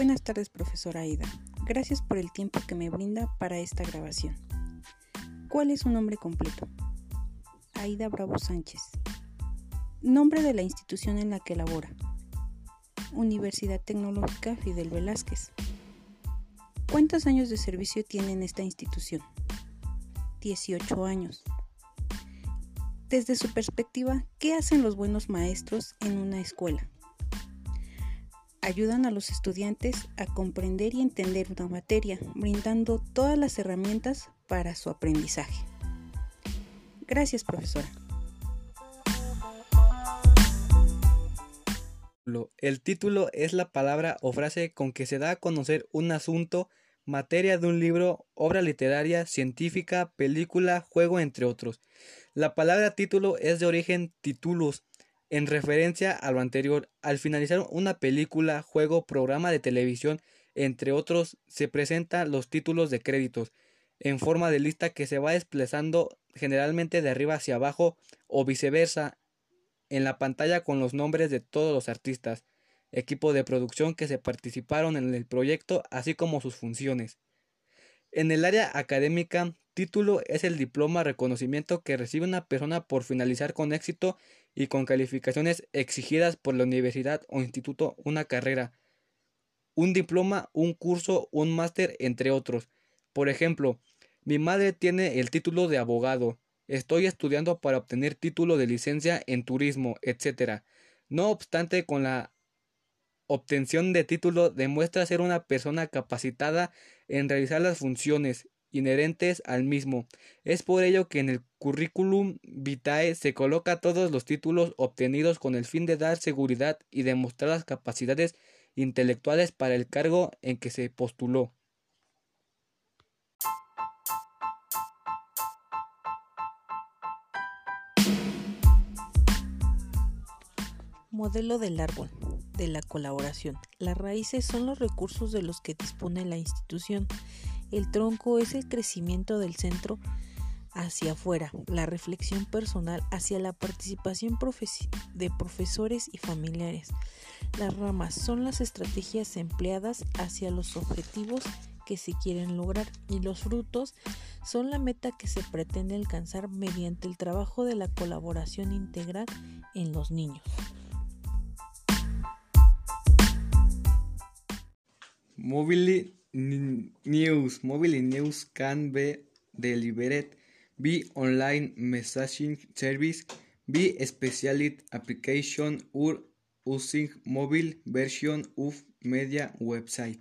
Buenas tardes, profesora Aida. Gracias por el tiempo que me brinda para esta grabación. ¿Cuál es su nombre completo? Aida Bravo Sánchez. Nombre de la institución en la que labora. Universidad Tecnológica Fidel Velázquez. ¿Cuántos años de servicio tiene en esta institución? 18 años. Desde su perspectiva, ¿qué hacen los buenos maestros en una escuela? Ayudan a los estudiantes a comprender y entender una materia, brindando todas las herramientas para su aprendizaje. Gracias, profesora. El título es la palabra o frase con que se da a conocer un asunto, materia de un libro, obra literaria, científica, película, juego, entre otros. La palabra título es de origen titulus, en referencia a lo anterior. Al finalizar una película, juego, programa de televisión, entre otros, se presentan los títulos de créditos en forma de lista que se va desplazando generalmente de arriba hacia abajo o viceversa en la pantalla con los nombres de todos los artistas, equipo de producción que se participaron en el proyecto, así como sus funciones. En el área académica, título es el diploma reconocimiento que recibe una persona por finalizar con éxito y con calificaciones exigidas por la universidad o instituto una carrera, un diploma, un curso, un máster, entre otros. Por ejemplo, mi madre tiene el título de abogado, Estoy estudiando para obtener título de licencia en turismo, etc. No obstante, con la obtención de título demuestra ser una persona capacitada en realizar las funciones inherentes al mismo. Es por ello que en el currículum vitae se coloca todos los títulos obtenidos con el fin de dar seguridad y demostrar las capacidades intelectuales para el cargo en que se postuló. Modelo del árbol de la colaboración. Las raíces son los recursos de los que dispone la institución. El tronco es el crecimiento del centro hacia afuera, la reflexión personal hacia la participación de profesores y familiares. Las ramas son las estrategias empleadas hacia los objetivos que se quieren lograr y los frutos son la meta que se pretende alcanzar mediante el trabajo de la colaboración integral en los niños. Mobile news. Mobile news can be delivered by online messaging service, by specialist application or using mobile version of media website.